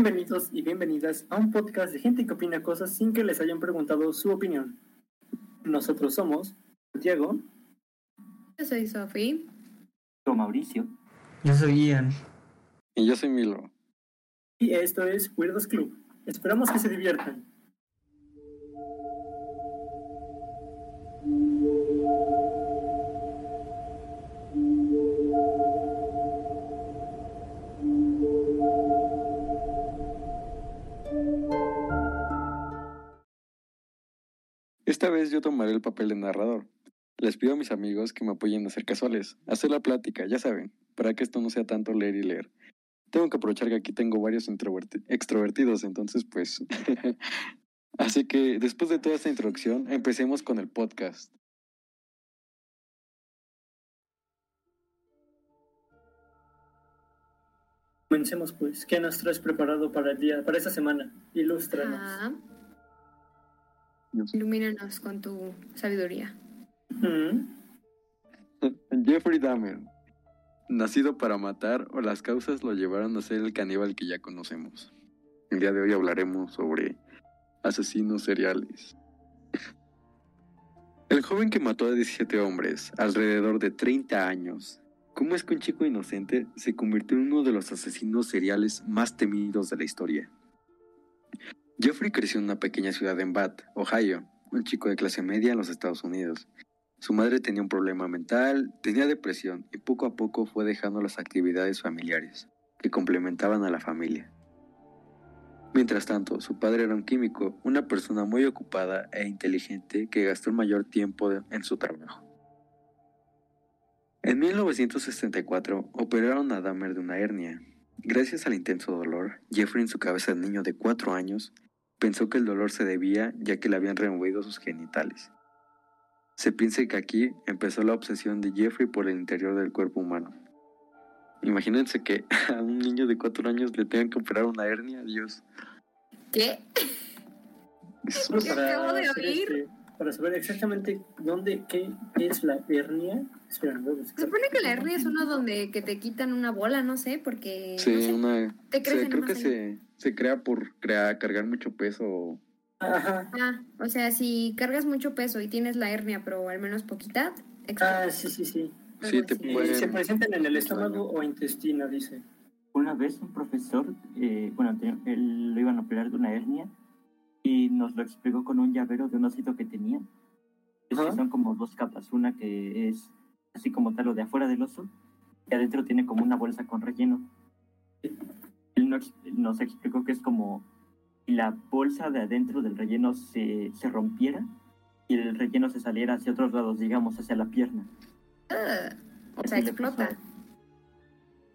Bienvenidos y bienvenidas a un podcast de gente que opina cosas sin que les hayan preguntado su opinión. Nosotros somos Santiago, Yo soy Sofi. Yo, Mauricio. Yo soy Ian. Y yo soy Milo. y esto es Weirdos Club. Esperamos que se diviertan. Esta vez yo tomaré el papel de narrador. Les pido a mis amigos que me apoyen a ser casuales, a hacer la plática, ya saben, para que esto no sea tanto leer y leer. Tengo que aprovechar que aquí tengo varios extrovertidos, entonces pues... Así que después de toda esta introducción, empecemos con el podcast. Comencemos pues. ¿Qué nos traes preparado para el día, para esta semana? Ilústranos. Ah. Ilumínanos con tu sabiduría. Mm, Jeffrey Dahmer. Nacido para matar o las causas lo llevaron a ser el caníbal que ya conocemos. El día de hoy hablaremos sobre asesinos seriales. El joven que mató a 17 hombres, alrededor de 30 años. ¿Cómo es que un chico inocente se convirtió en uno de los asesinos seriales más temidos de la historia? Jeffrey creció en una pequeña ciudad en Bath, Ohio, un chico de clase media en los Estados Unidos. Su madre tenía un problema mental, tenía depresión y poco a poco fue dejando las actividades familiares que complementaban a la familia. Mientras tanto, su padre era un químico, una persona muy ocupada e inteligente que gastó el mayor tiempo en su trabajo. En 1964 operaron a Dahmer de una hernia. Gracias al intenso dolor, Jeffrey en su cabeza de niño de 4 años pensó que el dolor se debía ya que le habían removido sus genitales. Se piensa que aquí empezó la obsesión de Jeffrey por el interior del cuerpo humano. Imagínense que a un niño de cuatro años le tengan que operar una hernia, Dios. ¿Qué? ¿Qué acabo de oír? este- para saber exactamente dónde, qué es la hernia. Espera, Se supone que la hernia es uno donde que te quitan una bola, no sé, porque Sí, no sé, una, te crecen creo que se, se crea por crear, cargar mucho peso. o- Ajá. Ah, o sea, si cargas mucho peso y tienes la hernia, pero al menos poquita, explota. Ah, sí, sí, sí. Sí, te pueden- se presentan en el estómago Extraño. o intestino, dice. Una vez un profesor, eh, bueno, él lo iban a operar de una hernia y nos lo explicó con un llavero de un osito que tenía. Es que son como dos capas, una que es así como tal lo de afuera del oso y adentro tiene como una bolsa con relleno. Él nos, nos explicó que es como si la bolsa de adentro del relleno se, se rompiera y el relleno se saliera hacia otros lados, digamos, hacia la pierna. Ah, o sea, explota.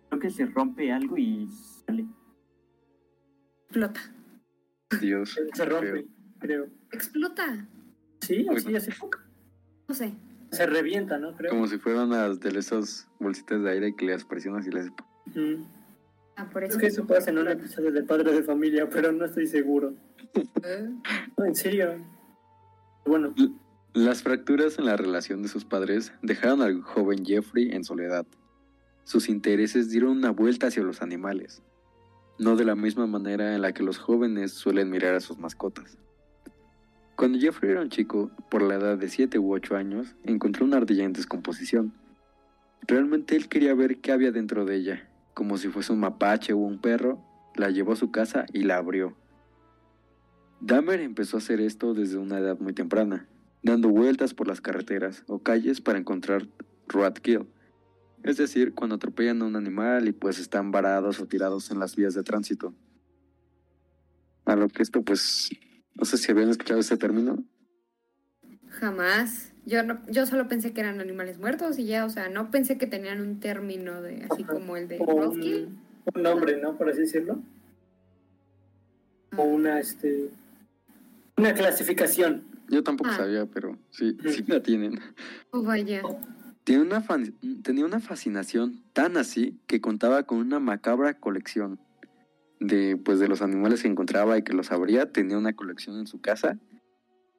Creo que se rompe algo y sale. Explota. Dios. Se rompe, feo. creo. Explota. Sí, así, así. No sé. Se revienta, ¿no? Creo. Como si fueran las de esas bolsitas de aire que las presionas y les... Ujú. Ah, por Es que eso pasa en un episodio de Padre de Familia, pero no estoy seguro. Eh, No, en serio. Bueno, Las fracturas en la relación de sus padres dejaron al joven Jeffrey en soledad. Sus intereses dieron una vuelta hacia los animales, no de la misma manera en la que los jóvenes suelen mirar a sus mascotas. Cuando Jeffrey era un chico, por la edad de 7 u 8 años, encontró una ardilla en descomposición. Realmente él quería ver qué había dentro de ella, como si fuese un mapache o un perro, la llevó a su casa y la abrió. Dahmer empezó a hacer esto desde una edad muy temprana, dando vueltas por las carreteras o calles para encontrar roadkill, es decir, cuando atropellan a un animal y pues están varados o tirados en las vías de tránsito. A lo que esto pues, no sé si habían escuchado ese término. Jamás. Yo no, yo solo pensé que eran animales muertos y ya, o sea, no pensé que tenían un término de así Ajá. como el de o roadkill. un, un nombre, ¿no? Por así decirlo. O una, este. Una clasificación. Yo tampoco Ah. sabía, pero sí, sí la tienen. Oh, vaya. Tiene una fan- tenía una fascinación tan así que contaba con una macabra colección de pues de los animales que encontraba y que los abría, tenía una colección en su casa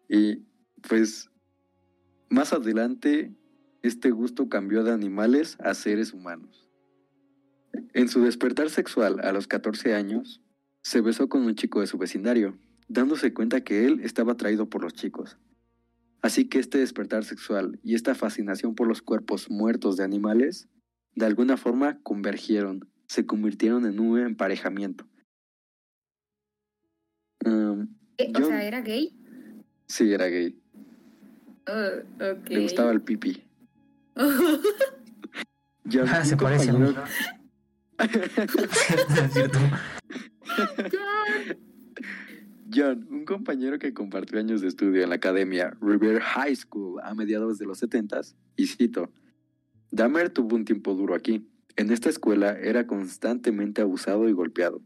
y pues más adelante este gusto cambió de animales a seres humanos. En su despertar sexual a los 14 años, se besó con un chico de su vecindario, dándose cuenta que él estaba atraído por los chicos. Así que este despertar sexual y esta fascinación por los cuerpos muertos de animales, de alguna forma convergieron, se convirtieron en un emparejamiento. Um, Eh, O Yo- sea, ¿era gay? sí, era gay. Uh, ok. Le gustaba el pipí. John, Ah, se parece a mí. John, un compañero que compartió años de estudio en la academia River High School a mediados de los 70s, y cito, Dahmer tuvo un tiempo duro aquí. En esta escuela era constantemente abusado y golpeado.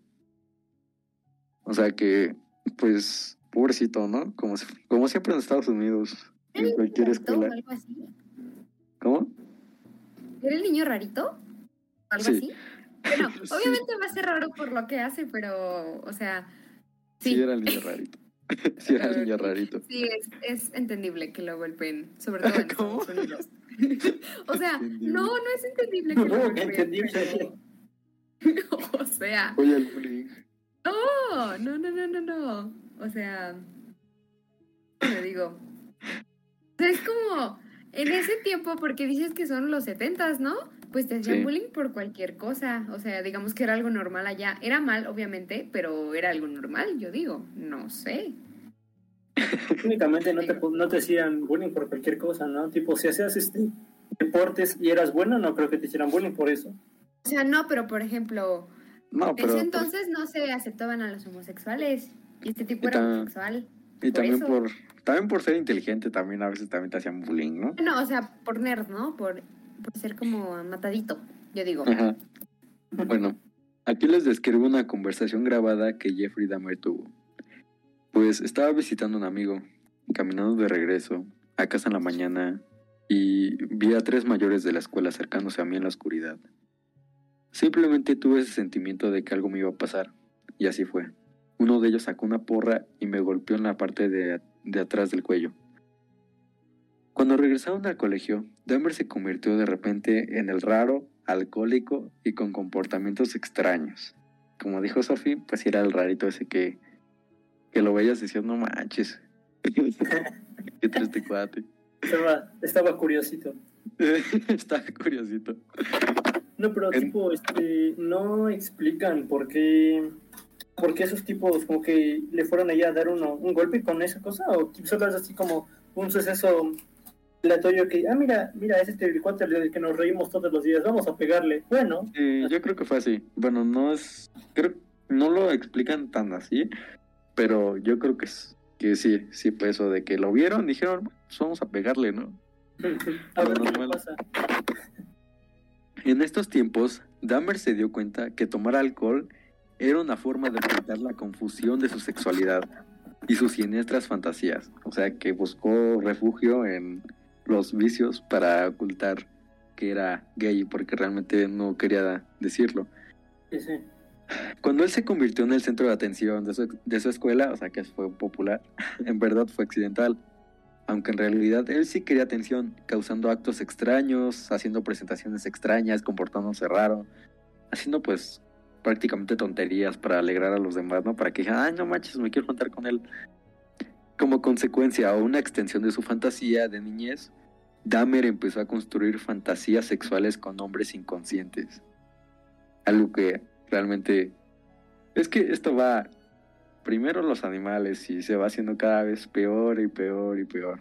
O sea que, pues, pobrecito, ¿no? Como, como siempre en Estados Unidos, en cualquier ¿Rarito o escuela. algo así? ¿Cómo? ¿Era el niño rarito? ¿Algo Sí. así? Bueno, Sí. obviamente va a ser raro por lo que hace, pero, o sea, Sí, sí. era el niño rarito. sí, era el niño rarito. Sí, es, es entendible que lo golpeen, sobre todo en ¿Cómo? Estados Unidos. o sea, no, no es entendible que lo No, golpeen. entendible. o sea, Oye, el bullying. no, no, no, no, no, no. O sea, ¿cómo le digo? Es como, en ese tiempo, porque dices que son los setentas, ¿no? Pues te hacían Sí. bullying por cualquier cosa. O sea, digamos que era algo normal allá. Era mal, obviamente, pero era algo normal, yo digo. No sé. Únicamente no te, no te hacían bullying por cualquier cosa, ¿no? Tipo, si hacías este deportes y eras bueno, no creo que te hicieran bullying por eso. O sea, no, pero por ejemplo, No, en pero... ese entonces no se aceptaban a los homosexuales. Y este tipo Y era homosexual. Y por también eso. por, también por ser inteligente, también a veces también te hacían bullying, ¿no? No, o sea, por nerd, ¿no? Por, por ser como matadito, yo digo. Ajá. Bueno, aquí les describo una conversación grabada que Jeffrey Dahmer tuvo. Pues estaba visitando a un amigo, caminando de regreso a casa en la mañana y vi a tres mayores de la escuela acercándose a mí en la oscuridad. Simplemente tuve ese sentimiento de que algo me iba a pasar, y así fue. Uno de ellos sacó una porra y me golpeó en la parte de, de atrás del cuello. Cuando regresaron al colegio, Dahmer se convirtió de repente en el raro, alcohólico y con comportamientos extraños. Como dijo Sophie, pues era el rarito ese que, que lo veías diciendo, no manches. Qué triste cuate. Estaba, estaba curiosito. Está curiosito. No, pero En- tipo, este, no explican por qué, por qué esos tipos como que le fueron allá a dar uno, un golpe con esa cosa, o solo es así como un suceso aleatorio que, ah, mira, mira, es este el cuate del que nos reímos todos los días, vamos a pegarle. Bueno, Sí, yo creo que fue así. Bueno, no es. Creo no lo explican tan así, pero yo creo que, es- que sí, sí fue eso de que lo vieron, dijeron, pues vamos a pegarle, ¿no? a ver qué pasa. En estos tiempos, Dahmer se dio cuenta que tomar alcohol era una forma de ocultar la confusión de su sexualidad y sus siniestras fantasías. O sea, que buscó refugio en los vicios para ocultar que era gay porque realmente no quería decirlo. Sí, sí. Cuando él se convirtió en el centro de atención de su, de su escuela, o sea que fue popular, en verdad fue accidental. Aunque en realidad él sí quería atención, causando actos extraños, haciendo presentaciones extrañas, comportándose raro, haciendo pues prácticamente tonterías para alegrar a los demás, ¿no? Para que dijeran, ay, no manches, me quiero juntar con él. Como consecuencia o una extensión de su fantasía de niñez, Dahmer empezó a construir fantasías sexuales con hombres inconscientes. Algo que realmente... Es que esto va primero los animales y se va haciendo cada vez peor y peor y peor.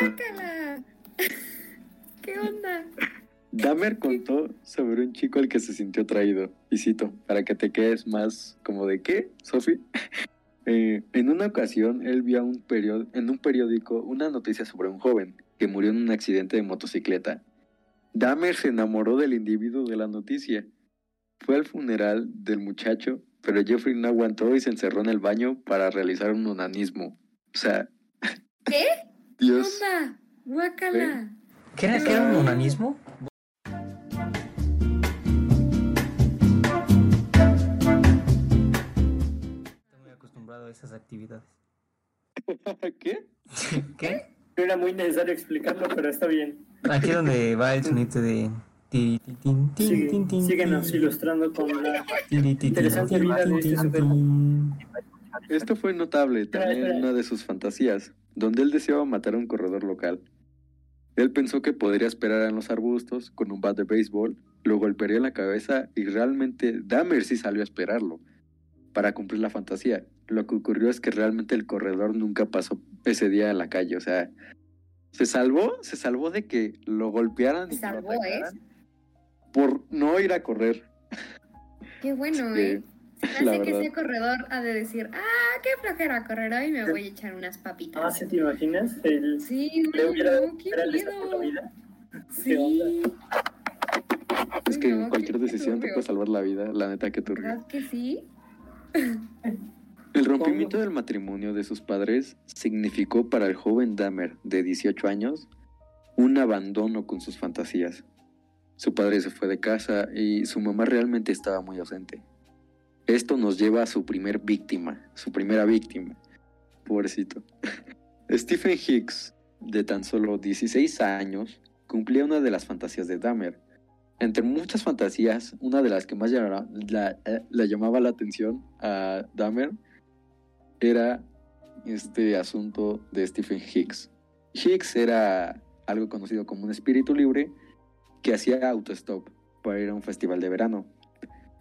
Guácala. ¿Qué onda? Dahmer contó sobre un chico al que se sintió atraído. Y cito, para que te quedes más como de qué, Sophie. Eh, en una ocasión, él vio un period- en un periódico una noticia sobre un joven que murió en un accidente de motocicleta. Dahmer se enamoró del individuo de la noticia. Fue al funeral del muchacho, pero Jeffrey no aguantó y se encerró en el baño para realizar un onanismo. O sea... ¿Qué? ¿Qué Dios. onda? Guácala. ¿Qué era, qué era un onanismo? Acostumbrado a esas actividades. ¿Qué? ¿Qué? No era muy necesario explicarlo, pero está bien. Aquí donde va el sonido de tin, tin, tin, síguenos ilustrando con la interesante vida de este tin. Esto fue notable también en una de sus fantasías, donde él deseaba matar a un corredor local. Él pensó que podría esperar en los arbustos con un bat de béisbol, lo golpearía en la cabeza y realmente Dahmer sí salió a esperarlo para cumplir la fantasía. Lo que ocurrió es que realmente el corredor nunca pasó ese día en la calle, o sea, se salvó, se salvó de que lo golpearan y Se lo salvó, ¿eh? atacaran por no ir a correr. Qué bueno, Sí, ¿eh? Se me hace que verdad. ese corredor ha de decir, ah, qué flojera correr hoy, me voy a echar unas Ah, papitas. ¿sí te imaginas? El, Sí, no, hubiera, no, qué hubiera listo por la miedo. vida. Sí. Es que no, cualquier decisión te puede salvar la vida, la neta que turbio. ¿Verdad que sí? El rompimiento del matrimonio de sus padres significó para el joven Dahmer de 18 años un abandono con sus fantasías. Su padre se fue de casa y su mamá realmente estaba muy ausente. Esto nos lleva a su primer víctima, su primera víctima. Pobrecito. Stephen Hicks, de tan solo 16 años, cumplía una de las fantasías de Dahmer. Entre muchas fantasías, una de las que más llamaba- la, eh, llamaba la atención a Dahmer era este asunto de Stephen Hicks. Hicks era algo conocido como un espíritu libre que hacía autostop para ir a un festival de verano.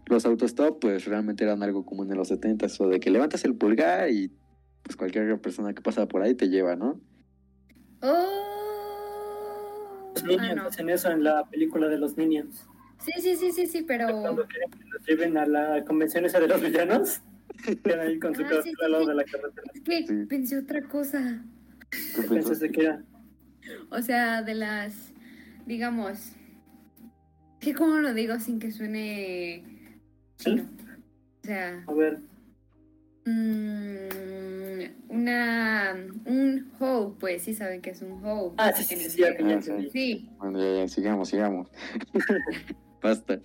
Los autostop pues realmente eran algo común en los 70 o de que levantas el pulgar y pues cualquier persona que pasa por ahí te lleva, ¿no? Oh. Los Ah, Minions no. hacen eso en la película de los Minions. Sí, sí, sí, sí, sí, pero... Cuando quieren que los lleven a la convención esa de los villanos, quedan ahí con su Ah, cabeza sí, sí, al lado sí. de la carretera. Es que Sí. pensé otra cosa. ¿Qué Pensaste que era. O sea, de las, digamos, que cómo lo digo sin que suene chino. O sea, A ver, mm, una, un hoe, pues sí saben que es un hoe. Ah, sí, sí, sí, sí, ya que ya Ah. Sí, Bueno, ya, ya, sigamos, sigamos. Basta.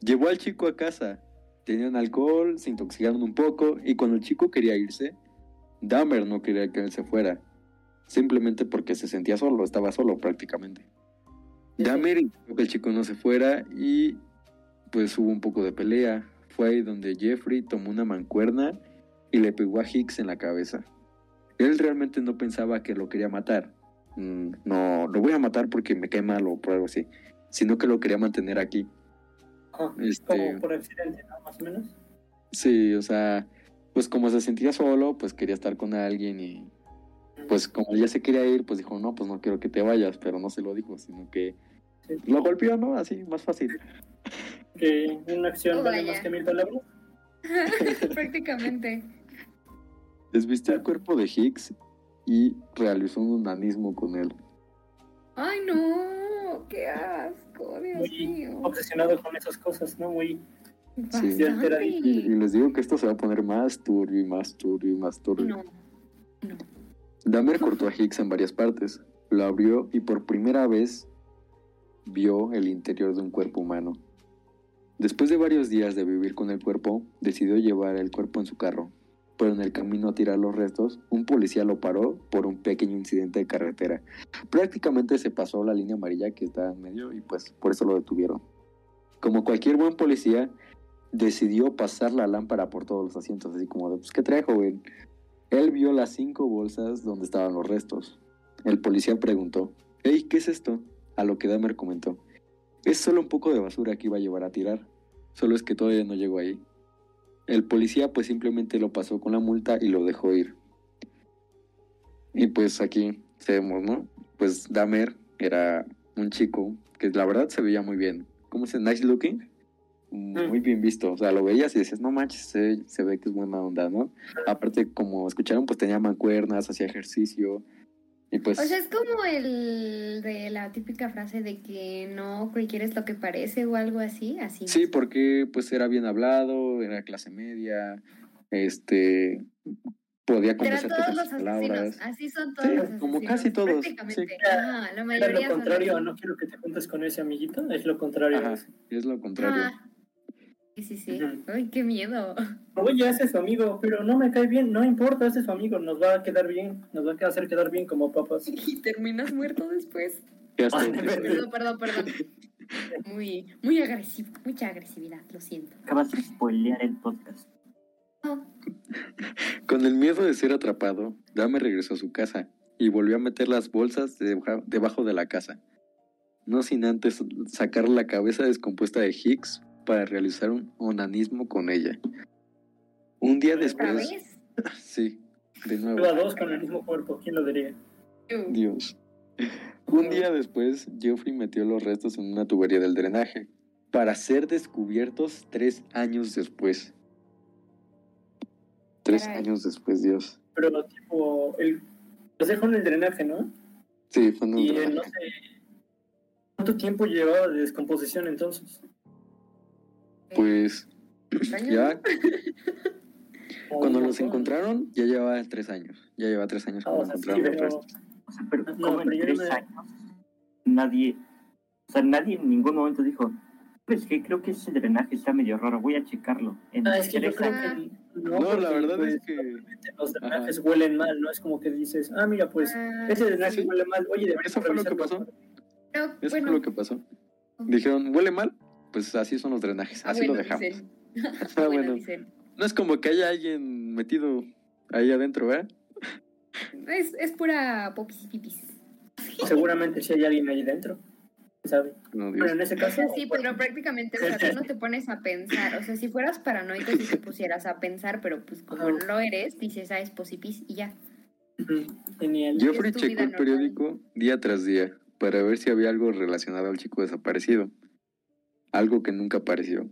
Llevó al chico a casa. Tenían alcohol, se intoxicaron un poco y cuando el chico quería irse, Dahmer no quería que él se fuera. Simplemente porque se sentía solo, estaba solo prácticamente. Dahmer intentó que el chico no se fuera y pues hubo un poco de pelea. Fue ahí donde Jeffrey tomó una mancuerna y le pegó a Hicks en la cabeza. Él realmente no pensaba que lo quería matar. Mm, No, lo voy a matar porque me cae mal o por algo así. Sino que lo quería mantener aquí. Ajá, Este, Como por accidente, ¿no? Más o menos. sí, o sea, pues como se sentía solo, pues quería estar con alguien y pues como ya se quería ir, pues dijo, no, pues no quiero que te vayas, pero no se lo dijo, sino que Sí. lo golpeó, ¿no? Así, más fácil. Que una acción Oh, vale más que mil palabras. prácticamente. Desvistió el cuerpo de Hicks y realizó un unanismo con él. Ay, no, qué asco, Dios Muy mío. obsesionado con esas cosas, ¿no? Muy. Sí. Y les digo que esto se va a poner más turbio y más turbio y más turbio. No, no. Dahmer cortó a Hicks en varias partes, lo abrió y por primera vez vio el interior de un cuerpo humano. Después de varios días de vivir con el cuerpo, decidió llevar el cuerpo en su carro, pero en el camino a tirar los restos, un policía lo paró por un pequeño incidente de carretera. Prácticamente se pasó la línea amarilla que está en medio y pues por eso lo detuvieron. Como cualquier buen policía, decidió pasar la lámpara por todos los asientos, así como de, pues, ¿qué trae, joven? Él vio las cinco bolsas donde estaban los restos. El policía preguntó, hey, ¿qué es esto? A lo que Dahmer comentó, es solo un poco de basura que iba a llevar a tirar, solo es que todavía no llegó ahí. El policía pues simplemente lo pasó con la multa y lo dejó ir. Y pues aquí vemos, ¿no? Pues Dahmer era un chico que la verdad se veía muy bien. ¿Cómo se Nice looking. Muy bien visto. O sea, lo veías y decías, no manches, se, se ve que es buena onda, ¿no? Aparte, como escucharon, pues tenía mancuernas, hacía ejercicio. Y pues... O sea, es como el de la típica frase de que no quieres lo que parece o algo así, así. Sí, porque pues era bien hablado, era clase media, este podía Pero conversar todos con los palabras. así son todos Sí, los como asesinos, casi todos, sí. La Era lo contrario, no quiero que te juntes con ese amiguito, es lo contrario. Ajá, es lo contrario. Ah, sí, sí, sí. Ay, qué miedo. Oye, ese es su amigo, pero no me cae bien, no importa, ese es su amigo, nos va a quedar bien, nos va a hacer quedar bien como papas. Y terminas muerto después. Ay, Perdón, perdón, perdón. Muy, muy agresivo, mucha agresividad, lo siento. Acabas de spoilear el podcast. Con el miedo de ser atrapado, Dahmer regresó a su casa y volvió a meter las bolsas debajo debajo de la casa. No sin antes sacar la cabeza descompuesta de Hicks para realizar un onanismo con ella. Un día ¿Otra después. vez? Sí, de nuevo. Prueba dos con el mismo cuerpo, ¿quién lo diría? Dios. Un día después, Geoffrey metió los restos en una tubería del drenaje para ser descubiertos tres años después. Tres Caray. años después, Dios. Pero tipo, el, los dejó en el drenaje, ¿no? Sí, fue en un Y eh, drenaje. no sé cuánto tiempo llevaba de descomposición entonces. Pues ya ¿no? Cuando los encontraron, ya llevaba tres años. Ya lleva tres años Ah, cuando o sea, sí, encontraron los pero restos. O sea, pero No, como en tres no años nadie, o sea, nadie en ningún momento dijo, pues que creo que ese drenaje está medio raro, voy a checarlo. En Ah, es que yo tres creo años, que No, porque, la verdad pues, es que Los drenajes huelen mal, ¿no? Es como que dices, ah, mira, pues Ah, ese drenaje sí. huele mal. Oye, deberías Eso fue lo que pasó. Pero, eso bueno, fue lo que pasó. Dijeron, ¿huele mal? Pues así son los drenajes, ah, así lo bueno, dejamos. dicen. Ah, bueno, bueno. No es como que haya alguien metido ahí adentro, ¿verdad? Es, es pura popis y pipis. Seguramente si hay alguien ahí dentro. ¿Sabe? No, Pero Dios. en ese caso. Sí, pero prácticamente, o sea, tú no te pones a pensar. O sea, si fueras paranoico, si te pusieras a pensar, pero pues como no lo eres, dices, ah, es posipis y ya. Genial. Tu checó el normal. periódico día tras día para ver si había algo relacionado al chico desaparecido. Algo que nunca apareció.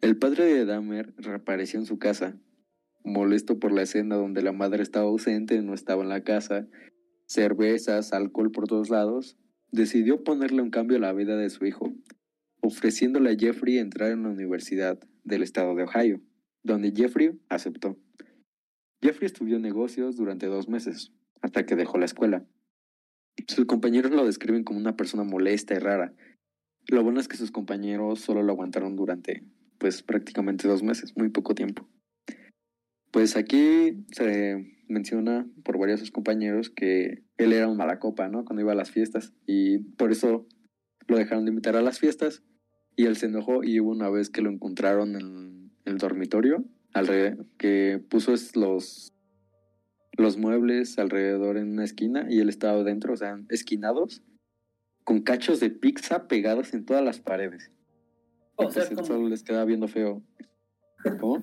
El padre de Dahmer reapareció en su casa, molesto por la escena donde la madre estaba ausente, no estaba en la casa, cervezas, alcohol por todos lados, decidió ponerle un cambio a la vida de su hijo, ofreciéndole a Jeffrey entrar en la universidad del estado de Ohio, donde Jeffrey aceptó. Jeffrey estudió negocios durante dos meses, hasta que dejó la escuela. Sus compañeros lo describen como una persona molesta y rara. Lo bueno es que sus compañeros solo lo aguantaron durante, pues, prácticamente dos meses, muy poco tiempo. Pues aquí se menciona por varios de sus compañeros que él era un mala copa, ¿no? Cuando iba a las fiestas. Y por eso lo dejaron de invitar a las fiestas. Y él se enojó y hubo una vez que lo encontraron en el dormitorio, alrededor, que puso los, los muebles alrededor en una esquina y él estaba dentro, o sea, esquinados, con cachos de pizza pegados en todas las paredes. O Y sea, como- solo les quedaba viendo feo. ¿Cómo?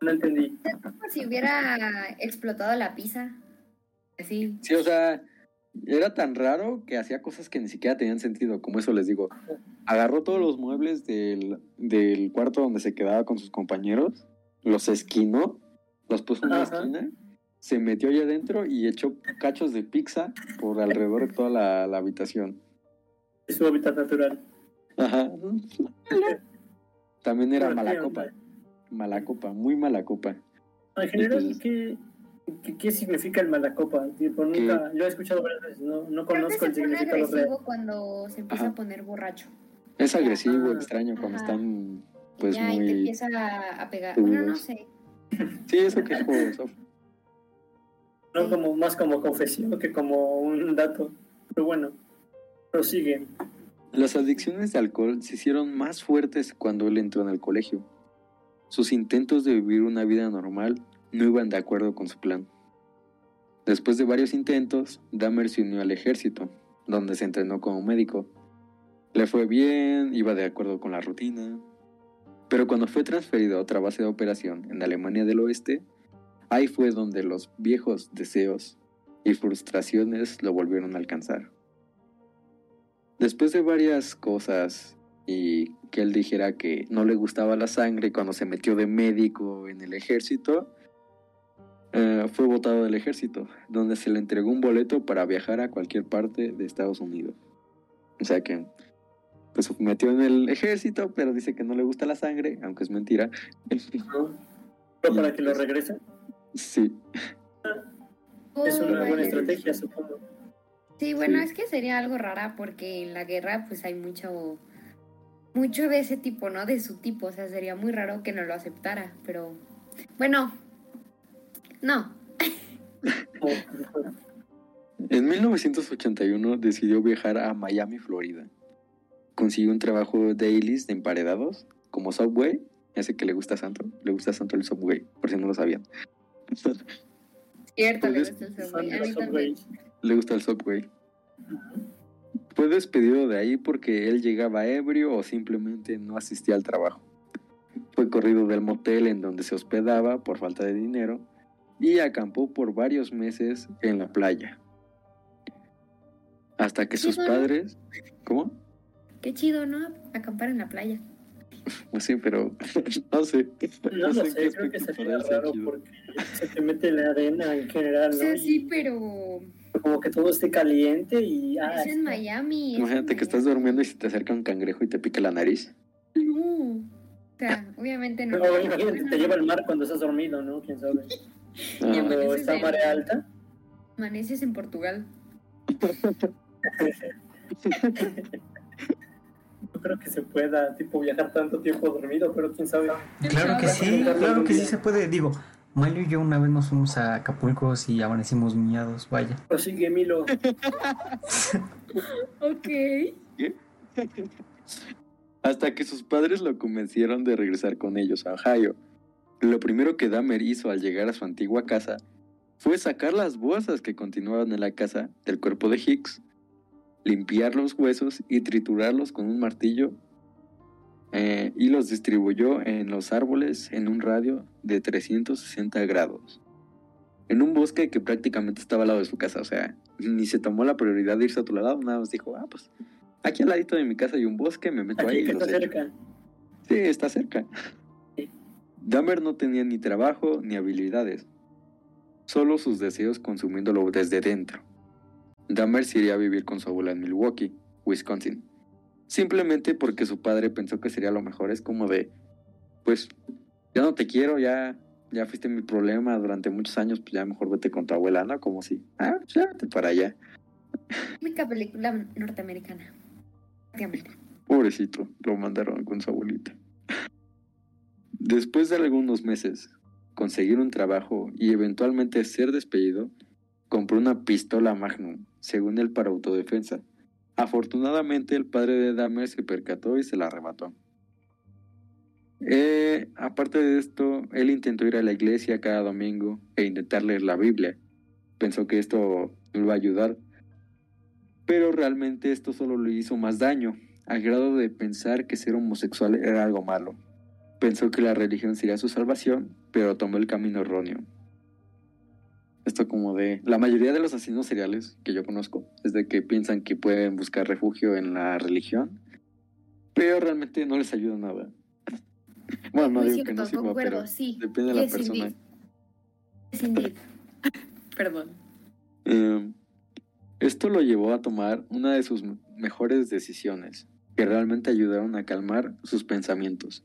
No entendí. Como si hubiera explotado la pizza. Así. Sí, o sea, era tan raro que hacía cosas que ni siquiera tenían sentido, como eso les digo. Agarró todos los muebles del, del cuarto donde se quedaba con sus compañeros, los esquinó, los puso en una Ajá. esquina, se metió allá adentro y echó cachos de pizza por alrededor de toda la, la habitación. Es su hábitat natural. Ajá. También era mala ¿qué copa. Mala copa, muy mala copa. En general, Entonces- ¿qué, qué, qué significa el malacopa? Tipo, nunca, lo he escuchado varias veces, no, no conozco el significado real. agresivo cuando se empieza Ajá. a poner borracho. Es agresivo, Ah. extraño, cuando Ajá. están, pues ya, y te muy... empieza a, a pegar. Bueno, no sé. Sí, eso que es Sof. No como, más como confesión que como un dato. Pero bueno, prosigue. Las adicciones de alcohol se hicieron más fuertes cuando él entró en el colegio. Sus intentos de vivir una vida normal no iban de acuerdo con su plan. Después de varios intentos, Dahmer se unió al ejército, donde se entrenó como médico. Le fue bien, iba de acuerdo con la rutina. Pero cuando fue transferido a otra base de operación en Alemania del Oeste, ahí fue donde los viejos deseos y frustraciones lo volvieron a alcanzar. Después de varias cosas y que él dijera que no le gustaba la sangre cuando se metió de médico en el ejército, eh, fue votado del ejército, donde se le entregó un boleto para viajar a cualquier parte de Estados Unidos. O sea que, pues se metió en el ejército, pero dice que no le gusta la sangre, aunque es mentira. para que lo regrese, sí, es una buena estrategia, supongo. Sí, bueno, Sí. es que sería algo rara porque en la guerra pues hay mucho mucho de ese tipo, ¿no? De su tipo, o sea, sería muy raro que no lo aceptara, pero bueno, no. En 1981 decidió viajar a Miami, Florida, consiguió un trabajo de Ailis de emparedados, como Subway, ese que le gusta a Santo, le gusta a Santo el Subway, por si no lo sabían. Cierto, le gusta el Subway. A mí también. Le gusta el Subway. Fue despedido de ahí porque él llegaba ebrio o simplemente no asistía al trabajo. Fue corrido del motel en donde se hospedaba por falta de dinero y acampó por varios meses en la playa. Hasta que sus padres... ¿Cómo? Qué chido, ¿no? Acampar en la playa. Pues sí, pero no sé. No lo en sé, qué creo que sería raro chido. porque se te mete la arena en general, O ¿no? sea, Y sí, pero. Como que todo esté caliente y... Ah, es en Miami. es en Imagínate que estás durmiendo y se te acerca un cangrejo y te pica la nariz. No. O sea, obviamente no. No, imagínate, te lleva el mar cuando estás dormido, ¿no? ¿Quién sabe? Ah, Cuando está en- marea alta. Amaneces en Portugal. No creo que se pueda, tipo, viajar tanto tiempo dormido, pero quién sabe. Claro que sí, claro que sí se puede. Digo, Mario y yo una vez nos fuimos a Acapulco y amanecimos miados, vaya. Prosigue, Milo. Ok. Hasta que sus padres lo convencieron de regresar con ellos a Ohio. Lo primero que Dahmer hizo al llegar a su antigua casa fue sacar las bolsas que continuaban en la casa del cuerpo de Hicks, limpiar los huesos y triturarlos con un martillo eh, y los distribuyó en los árboles en un radio de 360 grados. En un bosque que prácticamente estaba al lado de su casa, o sea, ni se tomó la prioridad de irse a otro lado, nada más dijo, ah, pues aquí al ladito de mi casa hay un bosque, me meto ahí y los está echo". cerca. Sí, está cerca. Dahmer no tenía ni trabajo ni habilidades, solo sus deseos consumiéndolo desde dentro. Dahmer se iría a vivir con su abuela en Milwaukee, Wisconsin, simplemente porque su padre pensó que sería lo mejor. Es como de, pues, ya no te quiero, ya, ya fuiste mi problema durante muchos años, pues ya mejor vete con tu abuela, ¿no? Como si, ah, pues ya vete para allá. Única película norteamericana. Pobrecito, lo mandaron con su abuelita. Después de algunos meses, conseguir un trabajo y eventualmente ser despedido, compró una pistola Magnum, según él para autodefensa. Afortunadamente el padre de Dahmer se percató y se la arrebató. Eh, aparte de esto, él intentó ir a la iglesia cada domingo e intentar leer la Biblia. Pensó que esto lo iba a ayudar, pero realmente esto solo le hizo más daño, al grado de pensar que ser homosexual era algo malo. Pensó que la religión sería su salvación, pero tomó el camino erróneo. Esto como de... La mayoría de los asesinos seriales que yo conozco es de que piensan que pueden buscar refugio en la religión, pero realmente no les ayuda nada. Bueno, no digo que no cierto, sirva, concuerdo, pero sí. depende de la persona. Perdón. Eh, esto lo llevó a tomar una de sus mejores decisiones, que realmente ayudaron a calmar sus pensamientos.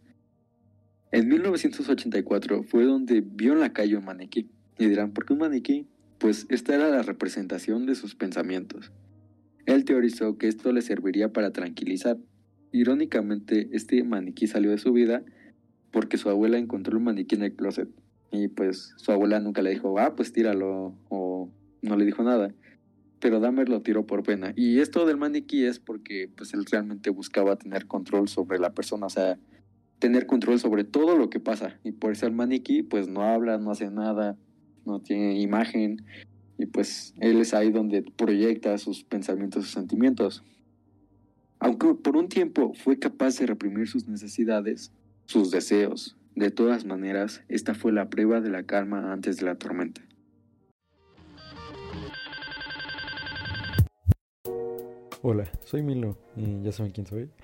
En 1984 fue donde vio en la calle un maniquí. Y dirán, ¿por qué un maniquí? Pues esta era la representación de sus pensamientos. Él teorizó que esto le serviría para tranquilizar. Irónicamente, este maniquí salió de su vida porque su abuela encontró un maniquí en el closet. Y pues su abuela nunca le dijo, ah, pues tíralo, o no le dijo nada. Pero Dahmer lo tiró por pena. Y esto del maniquí es porque pues él realmente buscaba tener control sobre la persona, o sea, tener control sobre todo lo que pasa. Y por eso el maniquí pues no habla, no hace nada, no tiene imagen. Y pues él es ahí donde proyecta sus pensamientos, sus sentimientos. Aunque por un tiempo fue capaz de reprimir sus necesidades, sus deseos, de todas maneras, esta fue la prueba de la calma antes de la tormenta. Hola, soy Milo y ya saben quién soy.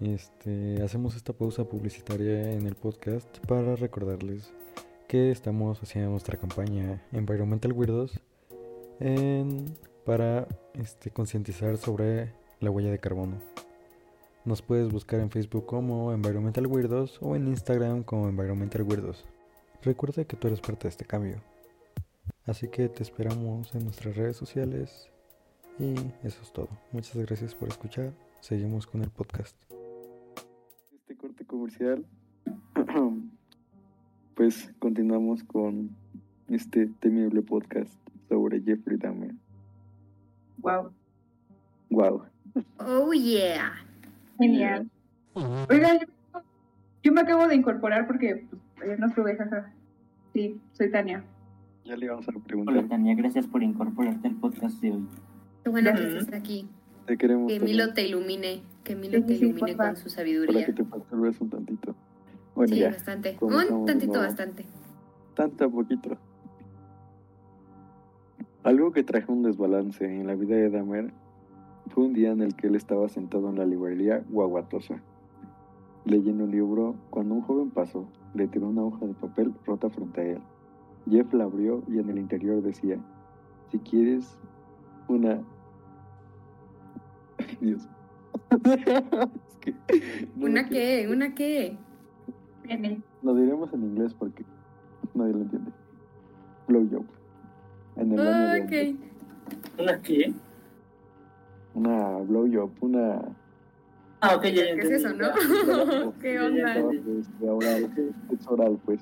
Este, hacemos esta pausa publicitaria en el podcast para recordarles que estamos haciendo nuestra campaña Environmental Weirdos para este, concientizar sobre la huella de carbono. Nos puedes buscar en Facebook como Environmental Weirdos o en Instagram como Environmental Weirdos. Recuerda que tú eres parte de este cambio. Así que te esperamos en nuestras redes sociales y eso es todo. Muchas gracias por escuchar. Seguimos con el podcast. Este corte comercial, pues continuamos con este temible podcast sobre Jeffrey Dahmer. Wow. Wow. Oh, yeah. Genial. Oigan, yo, yo me acabo de incorporar porque pues, ayer no estuve, jaja. Sí, soy Tania. Ya le vamos a Hola preguntar. Tania, gracias por incorporarte al podcast de hoy. Qué bueno que Ujú. estés aquí. Te queremos. Que Milo te ilumine. Que Milo Sí, te sí, ilumine con su Para sabiduría. que te perturbes un tantito. Bueno, Sí, ya. bastante. Un tantito, bastante. Tanto poquito. Algo que trajo un desbalance en la vida de Dahmer fue un día en el que él estaba sentado en la librería Guaguatosa, leyendo un libro cuando un joven pasó, le tiró una hoja de papel rota frente a él. Jeff la abrió y en el interior decía, si quieres una... Dios. Es que ¿Una quiero- qué? ¿Una qué? Lo diremos en inglés porque nadie lo entiende. Blowjob. En el hombres. Ok. ¿Una qué? Una blowjob, una... Ah, ok, ya, ya ¿Qué es eso, no? ¿Qué onda? de oral, pues.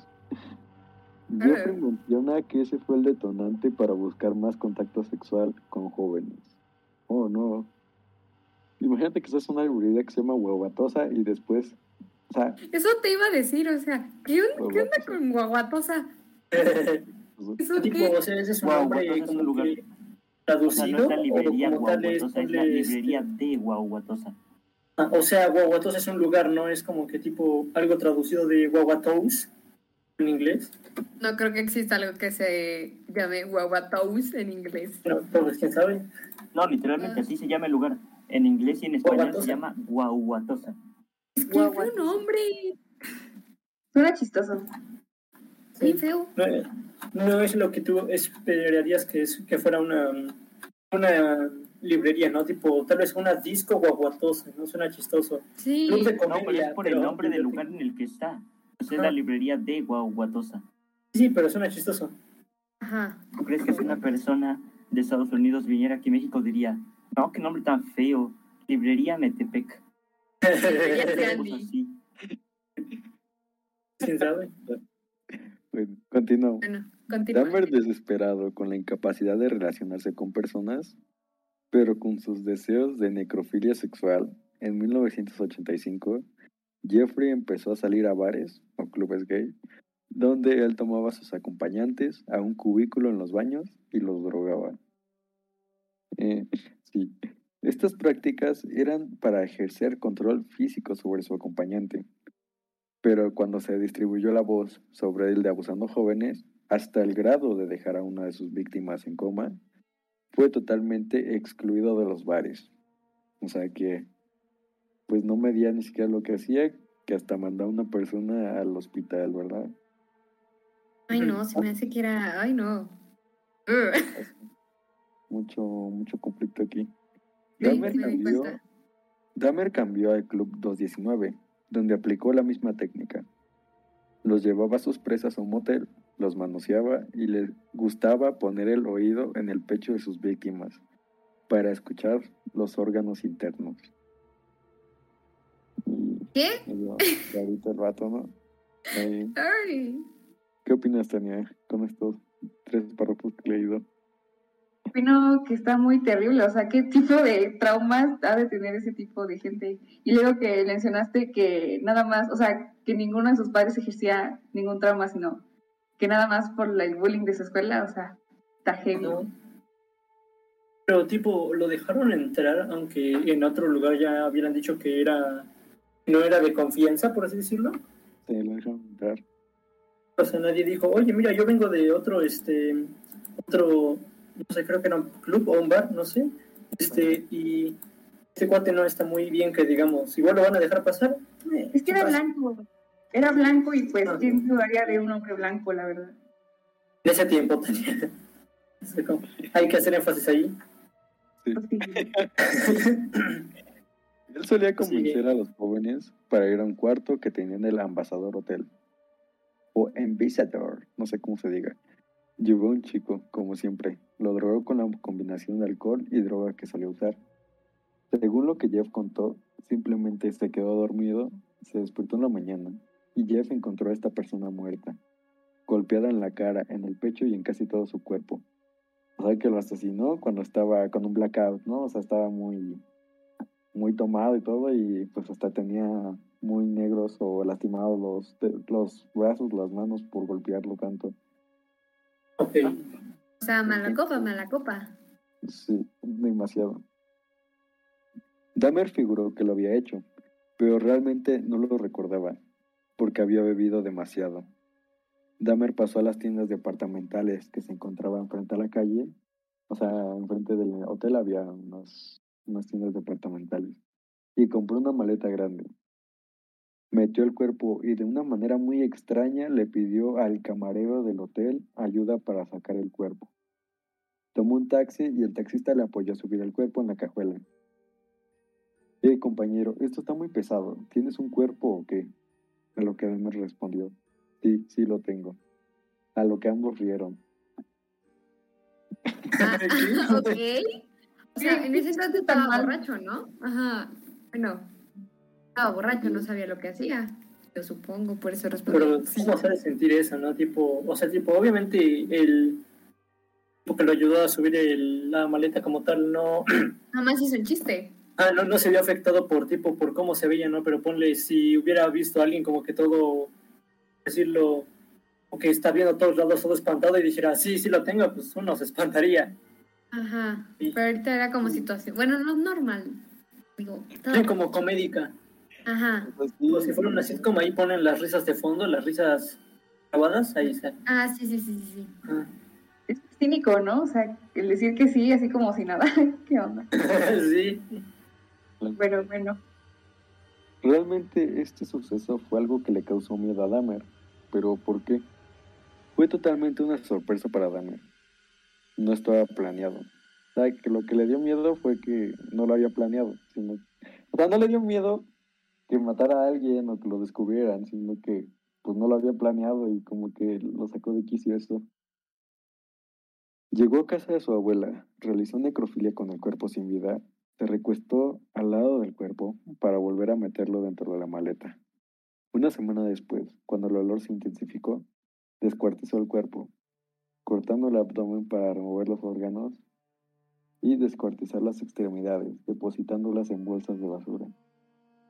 Jeffrey menciona que ese fue el detonante para buscar más contacto sexual con jóvenes. Oh, no. Imagínate que estás en una librería que se llama Huevatosa y después... O sea, Eso te iba a decir, o sea, ¿qué, qué onda Guaguatosa. con guaguatosa? pues, ¿Eso tipo, qué? o sea, ese es un Guaguatosa nombre es un como lugar. que O sea, traducido no es la librería o como tal es, Guaguatosa, es la ponle, este, librería de Guaguatosa. ah, o sea, Guaguatos es un lugar, no es como que tipo algo traducido de Guaguatos en inglés. No creo que exista algo que se llame guaguatous en inglés. No, pues quién sabe. No, literalmente Ah. así se llama el lugar. En inglés y en español Guaguatosa. se llama Guaguatosa. Es que fue un nombre. Suena chistoso. Bien feo. No, no es lo que tú esperarías que, es, que fuera una, una librería, ¿no? Tipo, tal vez una disco guaguatosa, ¿no? Suena chistoso. Sí. Club de No, pero es por el nombre del lugar en el que está. Pues es la Ajá. librería de Guaguatosa. Sí, pero suena chistoso. Ajá. ¿Tú crees que si una persona de Estados Unidos viniera aquí a México diría, no, qué nombre tan feo, librería Metepec? ¿Quién sabe? bueno, continúo. Bueno, continúa. Desesperado con la incapacidad de relacionarse con personas, pero con sus deseos de necrofilia sexual, en 1985, Jeffrey empezó a salir a bares o clubes gay, donde él tomaba a sus acompañantes a un cubículo en los baños y los drogaba. Eh, sí, estas prácticas eran para ejercer control físico sobre su acompañante, pero cuando se distribuyó la voz sobre él de abusando jóvenes, hasta el grado de dejar a una de sus víctimas en coma, fue totalmente excluido de los bares. O sea que, pues no medía ni siquiera lo que hacía, que hasta mandaba a una persona al hospital, ¿verdad? Ay, no, se me hace que era. Ay, no. Mucho, mucho conflicto aquí. Dahmer cambió. Dahmer cambió al Club 219, donde aplicó la misma técnica. Los llevaba a sus presas a un motel, los manoseaba y les gustaba poner el oído en el pecho de sus víctimas para escuchar los órganos internos. Y ¿Qué? rarito el vato, ¿no? Ay. ¿Qué opinas, Tania, con estos tres párrafos que he leído? Opino que está muy terrible, o sea, ¿qué tipo de traumas ha de tener ese tipo de gente? Y luego que mencionaste que nada más, o sea, que ninguno de sus padres ejercía ningún trauma, sino que nada más por el bullying de su escuela, o sea, está heavy. ¿no? Pero tipo, lo dejaron entrar, aunque en otro lugar ya hubieran dicho que era no era de confianza, por así decirlo. Se lo dejaron entrar. O sea, nadie dijo, oye, mira, yo vengo de otro, este, otro, no sé, creo que era un club o un bar, no sé. Este, y este cuate no está muy bien que digamos, igual lo van a dejar pasar. Eh, Es que era pasa. blanco, era blanco y pues, Ah. ¿quién dudaría de un hombre blanco, la verdad? En ese tiempo tenía. Hay que hacer énfasis ahí. Pues sí. Él solía convencer a los jóvenes para ir a un cuarto que tenían el Ambassador Hotel. O Ambassador, no sé cómo se diga. Llegó un chico, como siempre. Lo drogó con la combinación de alcohol y droga que solía usar. Según lo que Jeff contó, simplemente se quedó dormido, se despertó en la mañana y Jeff encontró a esta persona muerta, golpeada en la cara, en el pecho y en casi todo su cuerpo. O sea que lo asesinó cuando estaba con un blackout, ¿no? O sea, estaba muy, muy tomado y todo, y pues hasta tenía muy negros o lastimados los, los brazos, las manos por golpearlo tanto. Ok. O sea, mala copa, mala copa. Sí, demasiado. Dahmer figuró que lo había hecho, pero realmente no lo recordaba, porque había bebido demasiado. Dahmer pasó a las tiendas departamentales que se encontraban frente a la calle, o sea, enfrente del hotel había unas, unas tiendas departamentales, y compró una maleta grande. Metió el cuerpo y de una manera muy extraña le pidió al camarero del hotel ayuda para sacar el cuerpo. Tomó un taxi y el taxista le apoyó a subir el cuerpo en la cajuela. Eh, compañero, esto está muy pesado. ¿Tienes un cuerpo o qué? A lo que Ademar respondió, sí, sí lo tengo. A lo que ambos rieron. Ah, ok. O sea, en ese entonces Tan estaba borracho, ¿no? Ajá. Bueno, estaba borracho, no sabía lo que hacía. Yo supongo, por eso respondí. Pero, ¿cómo ha de sentir eso, no? Tipo, o sea, tipo, obviamente el tipo que lo ayudó a subir el- la maleta como tal, no, Jamás hizo un chiste. ah, no, no se vio afectado por tipo, por cómo se veía, ¿no? Pero ponle, si hubiera visto a alguien como que todo, decirlo, o que está viendo a todos lados todo espantado y dijera, sí, sí lo tengo, pues uno se espantaría. Ajá. Sí. Pero ahorita era como situación. Bueno, no normal. Digo, estaba Sí, como comédica. Ajá. Como si fuera una sitcom, ahí ponen las risas de fondo, las risas grabadas, ahí está. Ah, sí, sí, sí, sí. sí. Ah. Es cínico, ¿no? O sea, el decir que sí, así como si nada. ¿Qué onda? sí. Pero bueno. Realmente este suceso fue algo que le causó miedo a Dahmer. ¿Pero por qué? Fue totalmente una sorpresa para Dahmer. No estaba planeado. O sea, que lo que le dio miedo fue que no lo había planeado. Sino, o sea, no le dio miedo que matara a alguien o que lo descubrieran, sino que pues no lo había planeado y como que lo sacó de quicio eso. Llegó a casa de su abuela, realizó necrofilia con el cuerpo sin vida, se recuestó al lado del cuerpo para volver a meterlo dentro de la maleta. Una semana después, cuando el olor se intensificó, descuartizó el cuerpo, cortando el abdomen para remover los órganos y descuartizar las extremidades, depositándolas en bolsas de basura.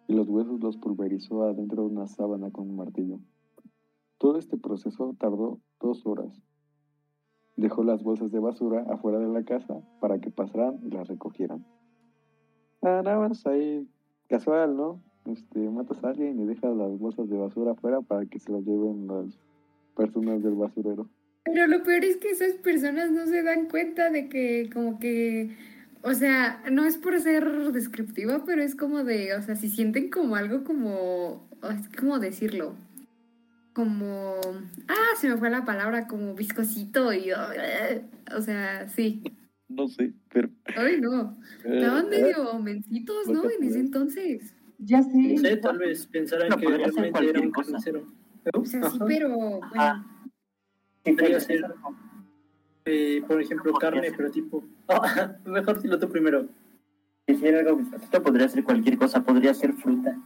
Y los huesos los pulverizó adentro de una sábana con un martillo. Todo este proceso tardó dos horas. Dejó las bolsas de basura afuera de la casa para que pasaran y las recogieran. Ah, nada más ahí, casual, ¿no? Este, matas a alguien y dejas las bolsas de basura afuera para que se las lleven las personas del basurero. Pero lo peor es que esas personas no se dan cuenta de que como que, o sea, no es por ser descriptiva, pero es como de, o sea, si sienten como algo como, es como decirlo, como, ah, se me fue la palabra, como viscosito y, o sea, sí. No sé, pero... Ay, no, eh, estaban eh, medio mencitos, ¿no? En ese entonces. Ya sé. No sé, tal vez pensaran No, que realmente era un carnicero. O sea, sí, pero, bueno, Ah. Sí, Podría ser. Eh, por ejemplo, carne, pero tipo. Ah, mejor dilo tú primero. decir algo viscosito podría ser cualquier cosa, podría ser fruta.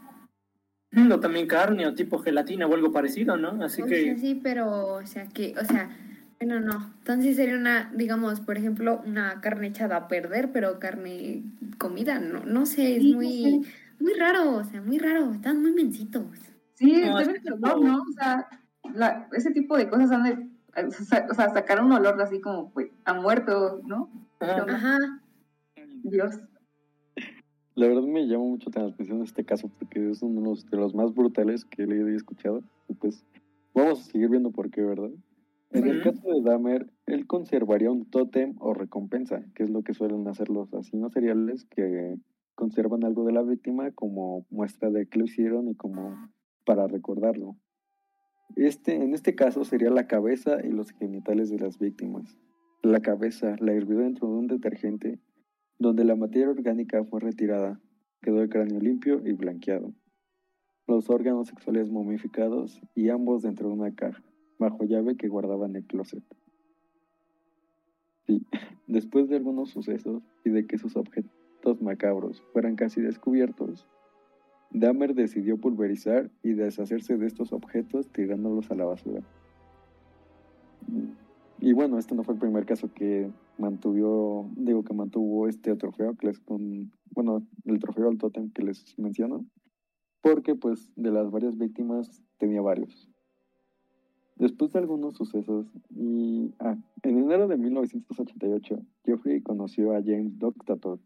O también carne, o tipo gelatina o algo parecido, ¿no? Así o sea, que. sí, pero, o sea, que, o sea, bueno, no. Entonces sería una, digamos, por ejemplo, una carne echada a perder, pero carne comida, no, no sé, es Sí, muy, muy raro, o sea, muy raro, están muy mencitos. Sí, No, debe es olor, tipo- ¿no? O sea, la- ese tipo de cosas han de, o sea, o sea, sacar un olor así como, pues, a muerto, ¿no? Ajá. Ajá. Dios. La verdad me llama mucho la atención este caso porque es uno de los, más brutales que he leído y escuchado. Y pues vamos a seguir viendo por qué, ¿verdad? En el caso de Dahmer, él conservaría un tótem o recompensa, que es lo que suelen hacer los asesinos seriales que conservan algo de la víctima como muestra de que lo hicieron y como para recordarlo. Este, en este caso sería la cabeza y los genitales de las víctimas. La cabeza la hirvió dentro de un detergente donde la materia orgánica fue retirada. Quedó el cráneo limpio y blanqueado. Los órganos sexuales momificados y ambos dentro de una caja, bajo llave que guardaban en el closet. Después de algunos sucesos y de que sus objetos macabros fueran casi descubiertos, Dahmer decidió pulverizar y deshacerse de estos objetos tirándolos a la basura. Y bueno, este no fue el primer caso que mantuvo, digo que mantuvo este trofeo que les con, bueno, el trofeo al tótem que les menciono, porque pues de las varias víctimas tenía varios. Después de algunos sucesos, y ah, en enero de 1988, Jeffrey conoció a James Doctator,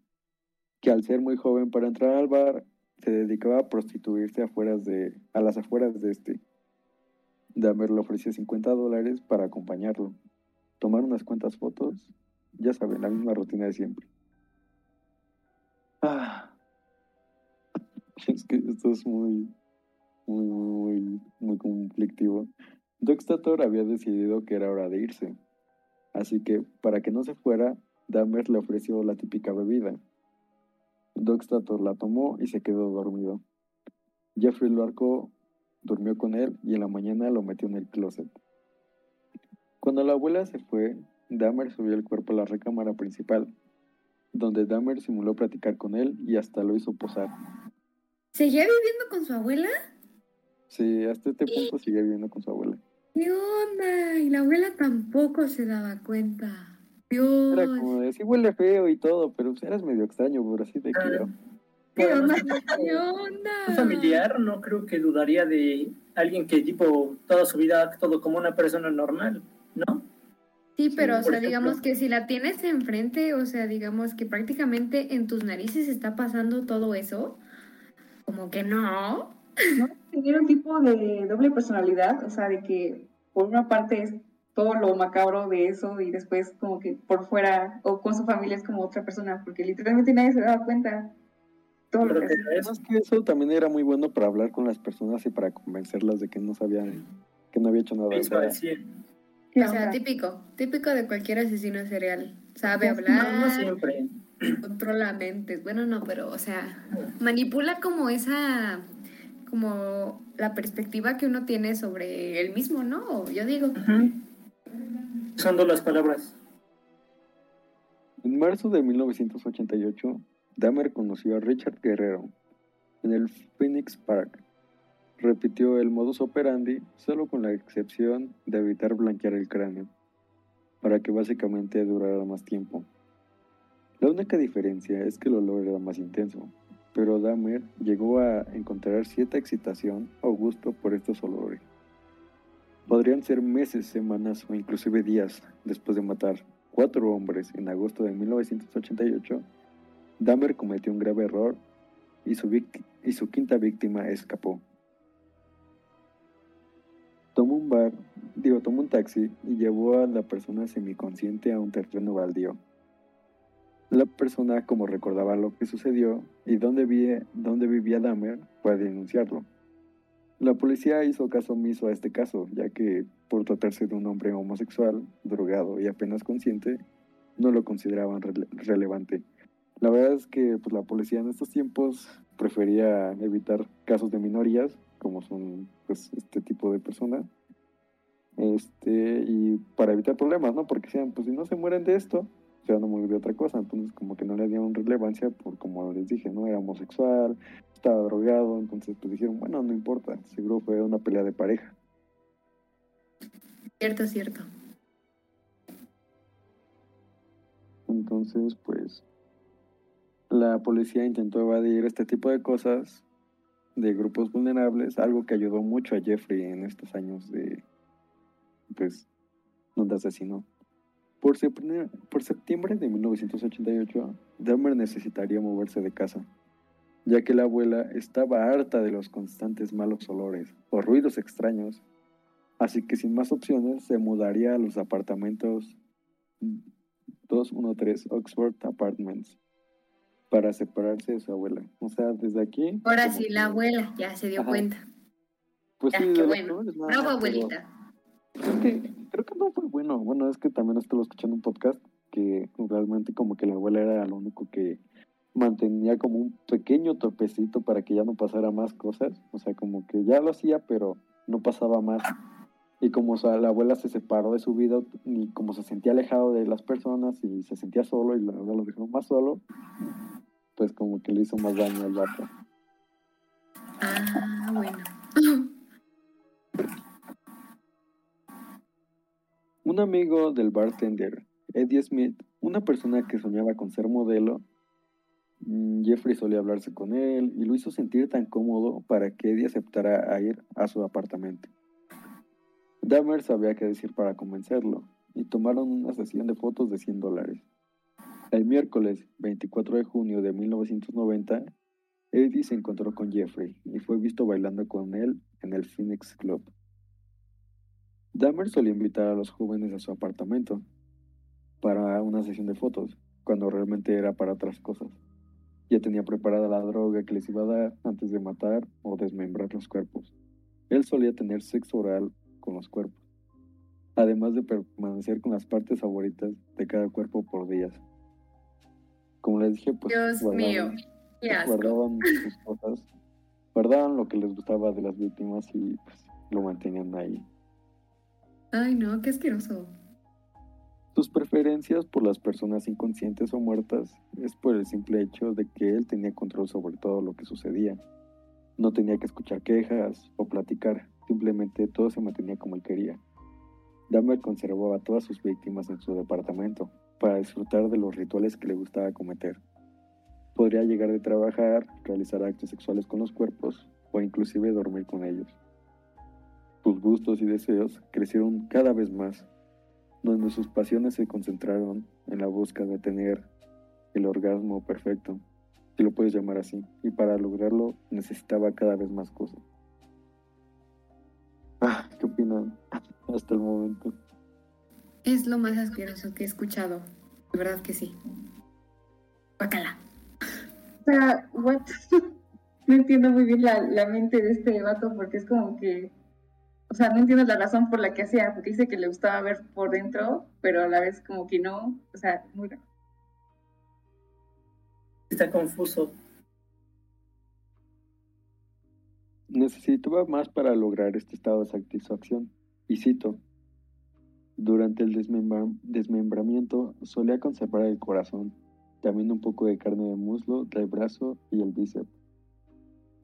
que al ser muy joven para entrar al bar, se dedicaba a prostituirse afueras de, a las afueras de este. Dahmer le ofreció 50 dólares para acompañarlo, tomar unas cuantas fotos, ya saben, la misma rutina de siempre. Ah. Es que esto es muy, muy, muy, muy conflictivo. Doxtator había decidido que era hora de irse, así que para que no se fuera, Dahmer le ofreció la típica bebida. Doxtator la tomó y se quedó dormido. Jeffrey lo durmió con él y en la mañana lo metió en el closet. Cuando la abuela se fue, Dahmer subió el cuerpo a la recámara principal, donde Dahmer simuló platicar con él y hasta lo hizo posar. ¿Seguía viviendo con su abuela? Sí, hasta este punto sigue viviendo con su abuela. ¿Qué onda? Y la abuela tampoco se daba cuenta. Dios. Era como de, sí huele feo y todo, pero pues, eras medio extraño, pero así te quiero. ¿Qué onda? ¿Qué Un onda? familiar no creo que dudaría de alguien que tipo toda su vida ha actuado como una persona normal, ¿no? Sí, pero, o sea, ejemplo. digamos que si la tienes enfrente, o sea, digamos que prácticamente en tus narices está pasando todo eso, como que no. ¿no? Tener un tipo de doble personalidad, o sea, de que por una parte es todo lo macabro de eso y después como que por fuera o con su familia es como otra persona, porque literalmente nadie se daba cuenta todo lo Creo que es- que eso también era muy bueno para hablar con las personas y para convencerlas de que no sabían, que no había hecho nada. eso decir. ¿Qué O sea, típico, típico de cualquier asesino serial. Sabe No, No, no hablar, siempre. controla mentes. Bueno, no, pero, o sea, manipula como esa, como la perspectiva que uno tiene sobre él mismo, ¿no? Yo digo. Dos las palabras. En marzo de 1988, Dahmer conoció a Richard Guerrero en el Phoenix Park. Repitió el modus operandi, solo con la excepción de evitar blanquear el cráneo, para que básicamente durara más tiempo. La única diferencia es que el olor era más intenso, pero Dahmer llegó a encontrar cierta excitación o gusto por estos olores. Podrían ser meses, semanas o inclusive días después de matar cuatro hombres en agosto de 1988, Dahmer cometió un grave error y su, vic- y su quinta víctima escapó. Tomó un bar, digo, tomó un taxi y llevó a la persona semiconsciente a un terreno baldío. La persona, como recordaba lo que sucedió y dónde, vi- dónde vivía Dahmer, fue a denunciarlo. La policía hizo caso omiso a este caso, ya que por tratarse de un hombre homosexual, drogado y apenas consciente, no lo consideraban rele- relevante. La verdad es que pues, la policía en estos tiempos prefería evitar casos de minorías, como son pues, este tipo de personas, este, y para evitar problemas, ¿no? Porque decían, pues si no se mueren de esto, se van a morir de otra cosa. Entonces, como que no le dieron relevancia por, como les dije, ¿no? Era homosexual, estaba drogado, entonces pues dijeron, bueno, no importa, seguro fue una pelea de pareja. Cierto, cierto. Entonces, pues, la policía intentó evadir este tipo de cosas de grupos vulnerables, algo que ayudó mucho a Jeffrey en estos años de, pues, donde asesinó. Por, septiembre- de 1988, Dahmer necesitaría moverse de casa, ya que la abuela estaba harta de los constantes malos olores o ruidos extraños, así que sin más opciones se mudaría a los apartamentos 213 Oxford Apartments para separarse de su abuela. O sea, desde aquí... Ahora sí, que- la abuela ya se dio Ajá. cuenta. Pues Ya, sí, qué bueno. nada Bravo, abuelita. Creo que, creo que no fue bueno. Bueno, es que también estuve escuchando un podcast que realmente como que la abuela era lo único que mantenía como un pequeño topecito para que ya no pasara más cosas. O sea, como que ya lo hacía, pero no pasaba más. Y como o sea, la abuela se separó de su vida y como se sentía alejado de las personas y se sentía solo y la verdad lo dejó más solo, pues como que le hizo más daño al vato. Ah, bueno. Un amigo del bartender, Eddie Smith, Una persona que soñaba con ser modelo, mm, Jeffrey solía hablarse con él y lo hizo sentir tan cómodo para que Eddie aceptara a ir a su apartamento. Dahmer sabía qué decir para convencerlo y tomaron una sesión de fotos de 100 dólares. El miércoles 24 de junio de 1990, Eddie se encontró con Jeffrey y fue visto bailando con él en el Phoenix Club. Dahmer solía invitar a los jóvenes a su apartamento para una sesión de fotos, cuando realmente era para otras cosas. Ya tenía preparada la droga que les iba a dar antes de matar o desmembrar los cuerpos. Él solía tener sexo oral con los cuerpos, además de permanecer con las partes favoritas de cada cuerpo por días. Como les dije, pues Dios mío, guardaban sus cosas, guardaban lo que les gustaba de las víctimas y pues, lo mantenían ahí. Ay, no, qué asqueroso. Sus preferencias por las personas inconscientes o muertas es por el simple hecho de que él tenía control sobre todo lo que sucedía. No tenía que escuchar quejas o platicar, simplemente todo se mantenía como él quería. Dahmer conservaba a todas sus víctimas en su departamento para disfrutar de los rituales que le gustaba cometer. Podría llegar de trabajar, realizar actos sexuales con los cuerpos o inclusive dormir con ellos. Sus gustos y deseos crecieron cada vez más donde sus pasiones se concentraron en la búsqueda de tener el orgasmo perfecto, si lo puedes llamar así, y para lograrlo necesitaba cada vez más cosas. Hasta el momento? Es lo más asqueroso que he escuchado. De verdad que sí. Bacala. O sea, what? no entiendo muy bien la, la mente de este vato porque es como que, o sea, no entiendo la razón por la que hacía, porque dice que le gustaba ver por dentro, pero a la vez como que no, o sea, muy raro. Está confuso. Necesitaba más para lograr este estado de satisfacción. Y cito, durante el desmembra- desmembramiento solía conservar el corazón, también un poco de carne de muslo, del brazo y el bíceps.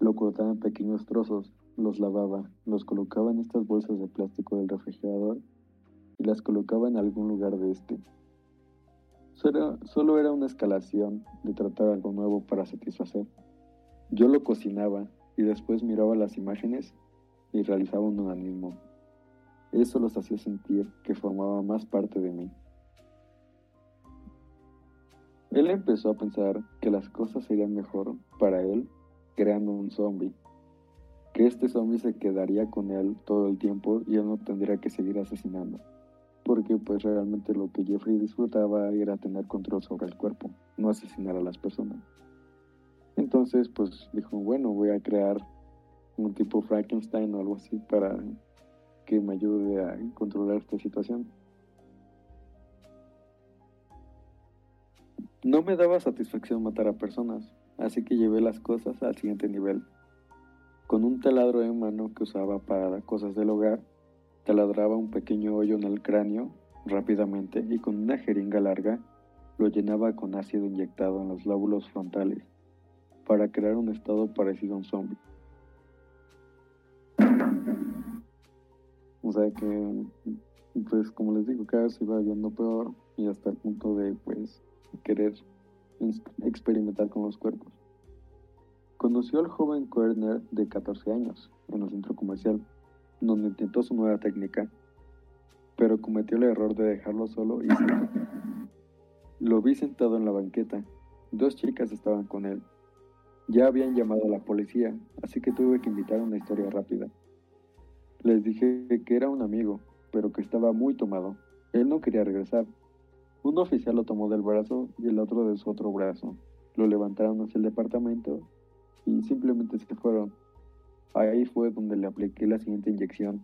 Lo cortaba en pequeños trozos, los lavaba, los colocaba en estas bolsas de plástico del refrigerador y las colocaba en algún lugar de este. Solo, era una escalación de tratar algo nuevo para satisfacer. Yo lo cocinaba y después miraba las imágenes y realizaba un. Eso los hacía sentir que formaba más parte de mí. Él empezó a pensar que las cosas serían mejor para él creando un zombie, que este zombie se quedaría con él todo el tiempo y él no tendría que seguir asesinando, porque pues realmente lo que Jeffrey disfrutaba era tener control sobre el cuerpo, no asesinar a las personas. Entonces pues dijo, bueno, voy a crear un tipo Frankenstein o algo así para que me ayude a controlar esta situación. No me daba satisfacción matar a personas, así que llevé las cosas al siguiente nivel. Con un taladro en mano que usaba para cosas del hogar, taladraba un pequeño hoyo en el cráneo rápidamente y con una jeringa larga lo llenaba con ácido inyectado en los lóbulos frontales para crear un estado parecido a un zombie. O sea que, pues como les digo, cada vez iba viendo peor y hasta el punto de, pues, querer experimentar con los cuerpos. Conoció al joven Koerner de 14 años en el centro comercial, donde intentó su nueva técnica, pero cometió el error de dejarlo solo y. Lo vi sentado en la banqueta. Dos chicas estaban con él. Ya habían llamado a la policía, así que tuve que invitar una historia rápida. Les dije que era un amigo, pero que estaba muy tomado. Él no quería regresar. Un oficial lo tomó del brazo y el otro de su otro brazo. Lo levantaron hacia el departamento y simplemente se fueron. Ahí fue donde le apliqué la siguiente inyección,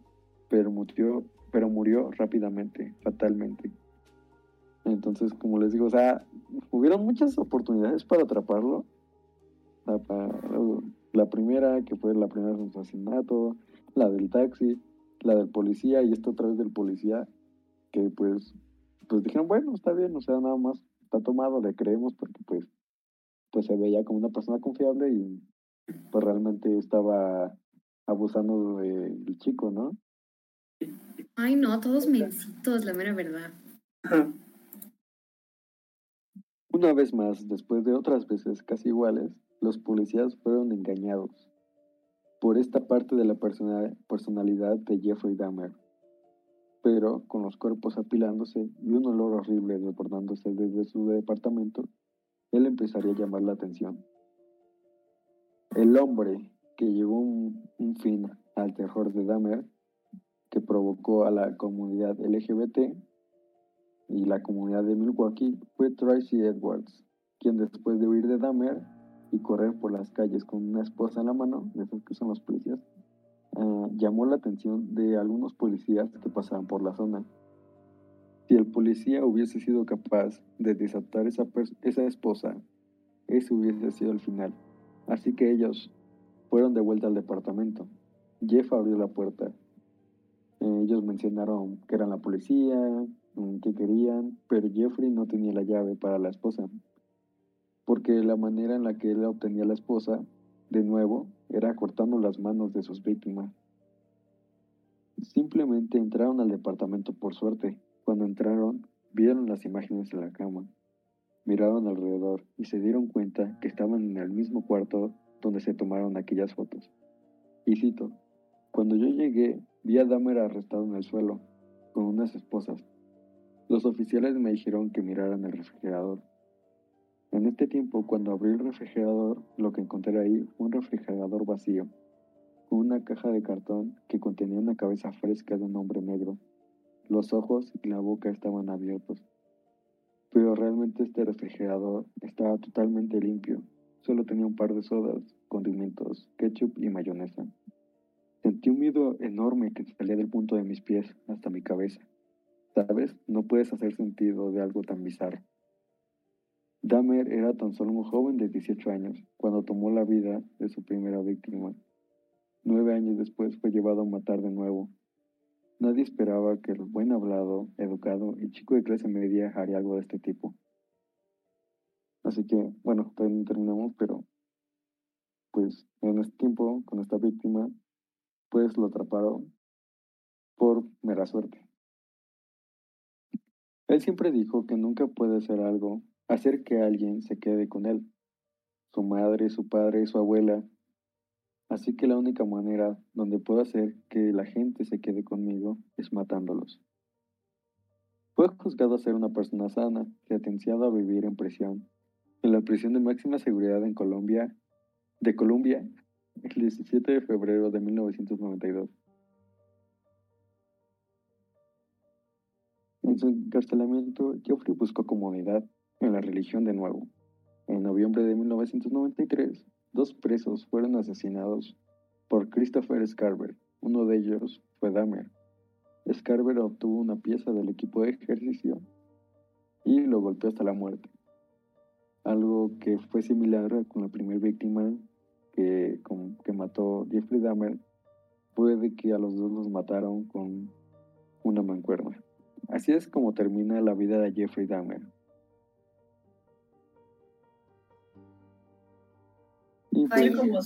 pero murió, pero murió rápidamente, fatalmente. Entonces, como les digo, o sea, hubieron muchas oportunidades para atraparlo. La, la primera, que fue la primera asesinato, la del taxi, la del policía y esta otra vez del policía, que pues, pues dijeron, bueno, está bien, o sea, nada más está tomado, le creemos porque pues, pues se veía como una persona confiable y pues realmente estaba abusando del chico, ¿no? Ay, no, todos mencitos, la mera verdad. Una vez más, después de otras veces casi iguales, los policías fueron engañados por esta parte de la persona- personalidad de Jeffrey Dahmer. Pero con los cuerpos apilándose y un olor horrible desbordándose desde su departamento, él empezaría a llamar la atención. El hombre que llevó un, un fin al terror de Dahmer, que provocó a la comunidad LGBT y la comunidad de Milwaukee, fue Tracy Edwards, quien después de huir de Dahmer y correr por las calles con una esposa en la mano, de esos que son los policías, ah, llamó la atención de algunos policías que pasaban por la zona. Si el policía hubiese sido capaz de desatar esa, esa esposa, ese hubiese sido el final. Así que ellos fueron de vuelta al departamento. Jeff abrió la puerta. Eh, ellos mencionaron que eran la policía, mm, que querían, pero Jeffrey no tenía la llave para la esposa. Porque la manera en la que él obtenía la esposa, de nuevo, era cortando las manos de sus víctimas. Simplemente entraron al departamento por suerte. Cuando entraron, vieron las imágenes en la cama. Miraron alrededor y se dieron cuenta que estaban en el mismo cuarto donde se tomaron aquellas fotos. Y cito, cuando yo llegué, vi a Dahmer arrestado en el suelo, con unas esposas. Los oficiales me dijeron que miraran el refrigerador. En este tiempo, cuando abrí el refrigerador, lo que encontré ahí fue un refrigerador vacío, con una caja de cartón que contenía una cabeza fresca de un hombre negro. Los ojos y la boca estaban abiertos. Pero realmente este refrigerador estaba totalmente limpio. Solo tenía un par de sodas, condimentos, ketchup y mayonesa. Sentí un miedo enorme que salía del punto de mis pies hasta mi cabeza. ¿Sabes? No puedes hacer sentido de algo tan bizarro. Dahmer era tan solo un joven de 18 años cuando tomó la vida de su primera víctima. Nueve años después fue llevado a matar de nuevo. Nadie esperaba que el buen hablado, educado y chico de clase media haría algo de este tipo. Así que, bueno, todavía no terminamos, pero pues en este tiempo, con esta víctima, pues lo atraparon por mera suerte. Él siempre dijo que nunca puede hacer algo, hacer que alguien se quede con él. Su madre, su padre, su abuela. Así que la única manera donde puedo hacer que la gente se quede conmigo es matándolos. Fue juzgado a ser una persona sana, sentenciado a vivir en prisión, en la prisión de máxima seguridad en Colombia, de Colombia, el 17 de febrero de 1992. En su encarcelamiento, Geoffrey buscó comodidad en la religión de nuevo. En noviembre de 1993, dos presos fueron asesinados por Christopher Scarver. Uno de ellos fue Dahmer. Scarver obtuvo una pieza del equipo de ejercicio y lo golpeó hasta la muerte. Algo que fue similar con la primera víctima que, que mató Jeffrey Dahmer fue de que a los dos los mataron con una mancuerna. Así es como termina la vida de Jeffrey Dahmer. Pues, como. ¿no?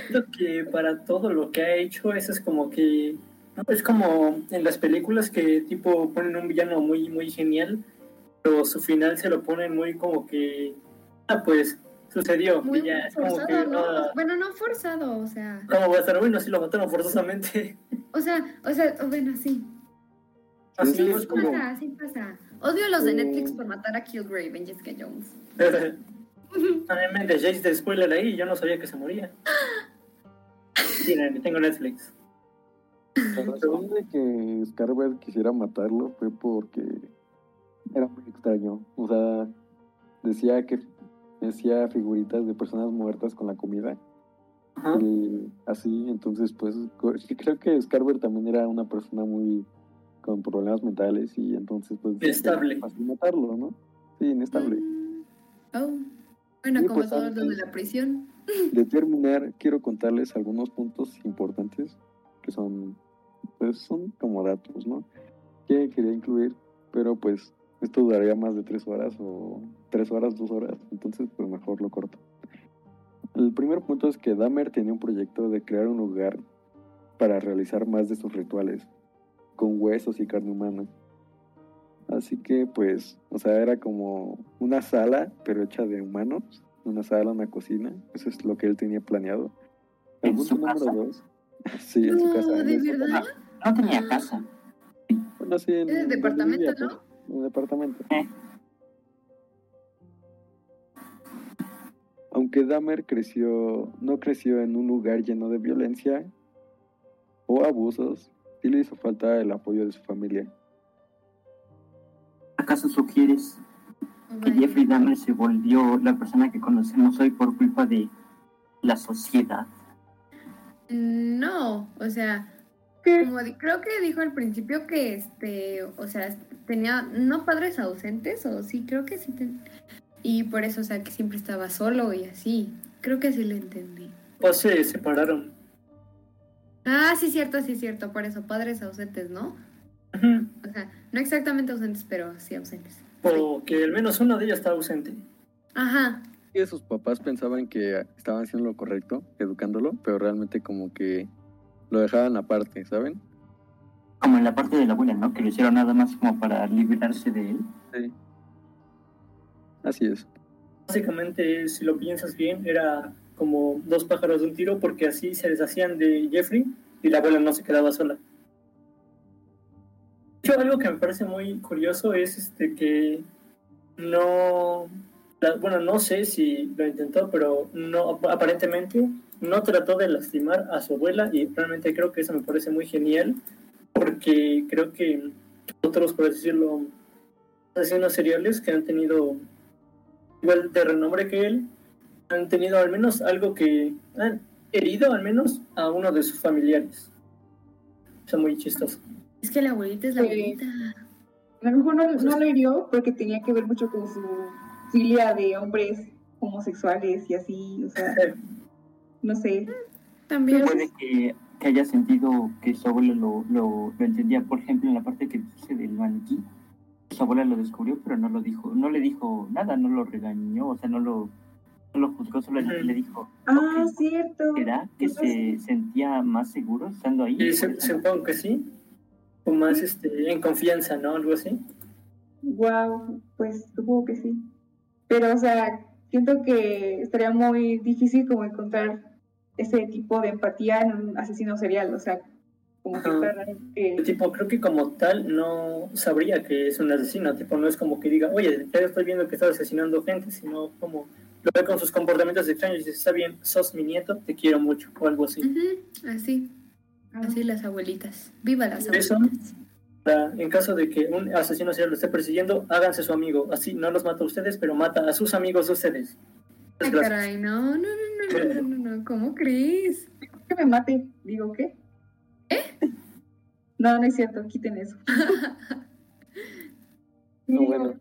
Siento que para todo lo que ha hecho, eso es como que. ¿no? Es como en las películas que tipo ponen un villano muy, muy genial, pero su final se lo ponen muy como que. Ah, pues sucedió. Muy ya es como forzado, que. ¿no? ah, Bueno, no forzado, o sea. ¿Cómo va a estar? Bueno, sí lo mataron forzosamente. O sea, o sea, bueno, sí. Así Sí, Sí es como. pasa, sí pasa. Odio a los de. Netflix por matar a Killgrave en Jessica Jones. También de Jace de spoiler ahí, yo no sabía que se moría. Sí, tengo Netflix. La razón de que Scarver quisiera matarlo fue porque era muy extraño. O sea, decía que hacía figuritas de personas muertas con la comida. Ajá. Y así, entonces, pues, creo que Scarver también era una persona muy con problemas mentales y entonces, pues, Inestable. era fácil matarlo, ¿no? Sí, inestable. Mm. Oh. Bueno, como pues, todos los de la prisión. De terminar, quiero contarles algunos puntos importantes que son, pues, son como datos, ¿no? Que quería incluir, pero pues esto duraría más de tres horas o tres horas, dos horas, entonces pues mejor lo corto. El primer punto es que Dahmer tenía un proyecto de crear un lugar para realizar más de sus rituales, con huesos y carne humana. Así que pues, o sea, era como una sala, pero hecha de humanos. Una sala, una cocina. Eso es lo que él tenía planeado. El ¿En punto su casa? número dos. Sí, en su No, casa. ¿de esa- verdad? No tenía casa. Bueno, sí, en Es departamento, vivía, ¿no? pues, En el departamento. Eh. Aunque Dahmer creció, no creció en un lugar lleno de violencia o abusos, sí le hizo falta el apoyo de su familia. ¿Acaso sugieres que. Jeffrey Dahmer se volvió la persona que conocemos hoy por culpa de la sociedad? No, o sea, como di- creo que dijo al principio que este, o sea, tenía no padres ausentes o sí, creo que sí ten- y por eso, o sea, que siempre estaba solo y así. Creo que sí lo entendí. Pues se separaron. Ah, sí cierto, sí cierto, por eso padres ausentes, ¿no? O sea, no exactamente ausentes, pero sí ausentes. O que al menos uno de ellos está ausente. Ajá. Y sus papás pensaban que estaban haciendo lo correcto, educándolo, pero realmente como que lo dejaban aparte, ¿saben? Como en la parte de la abuela, ¿no? Que lo hicieron nada más como para librarse de él. Sí. Así es. Básicamente, si lo piensas bien, era como dos pájaros de un tiro porque así se deshacían de Jeffrey y la abuela no se quedaba sola. Hecho, algo que me parece muy curioso es este que no, bueno, no sé si lo intentó, pero no, aparentemente no trató de lastimar a su abuela y realmente creo que eso me parece muy genial porque creo que otros, por decirlo, asesinos seriales que han tenido igual de renombre que él, han tenido al menos algo que han herido al menos a uno de sus familiares. Eso es muy chistoso. Es que la abuelita es la Sí. abuelita. A lo mejor no, no lo hirió porque tenía que ver mucho con su filia de hombres homosexuales y así, o sea, no sé. También. Puede que, que haya sentido que su abuela lo, lo, lo entendía, por ejemplo, en la parte que dice del maniquí. Su abuela lo descubrió, pero no lo dijo, no le dijo nada, no lo regañó, o sea, no lo, no lo juzgó, solo le, le dijo, Ah, ok, cierto. ¿será que se sentía más seguro estando ahí? No- supongo que sí. O más este, en confianza, ¿no? Algo así. Wow, pues supongo que sí. Pero, o sea, siento que estaría muy difícil como encontrar ese tipo de empatía en un asesino serial, o sea, como que raro que- Tipo, creo que como tal no sabría que es un asesino. Tipo, no es como que diga, oye, ya estoy viendo que estás asesinando gente, sino como lo ve con sus comportamientos extraños y dice, está bien, sos mi nieto, te quiero mucho, o algo así. Ujú, Así, Ah, Así las abuelitas. Viva las abuelitas. Para, en caso de que un asesino serial lo esté persiguiendo, háganse su amigo. Así no los mata a ustedes, pero mata a sus amigos de ustedes. Ay, caray, no, no, no, no, no, no, no, ¿cómo crees? Que me mate, digo, ¿qué? ¿Eh? No, no es cierto, quiten eso. no, bueno.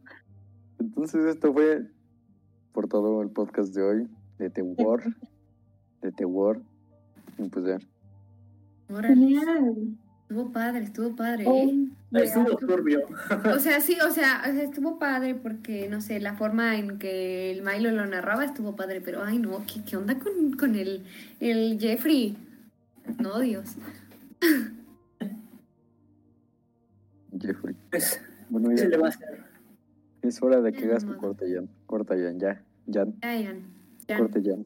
Entonces esto fue por todo el podcast de hoy, de The War, de The War. Y pues ya, Órale, Genial. estuvo padre, estuvo padre, Oh, ¿eh? Estuvo turbio. O sea, sí, o sea, o sea, estuvo padre porque, no sé, la forma en que el Milo lo narraba estuvo padre, pero ay no, ¿qué, qué onda con, con el, el Jeffrey? No, Dios. Jeffrey. Pues, Bueno, ¿qué ya se le va a hacer? es hora de que hagas tu corte, Jan. Corta, Jan, ya. Jan, Ya, ya, ya. corte, Jan.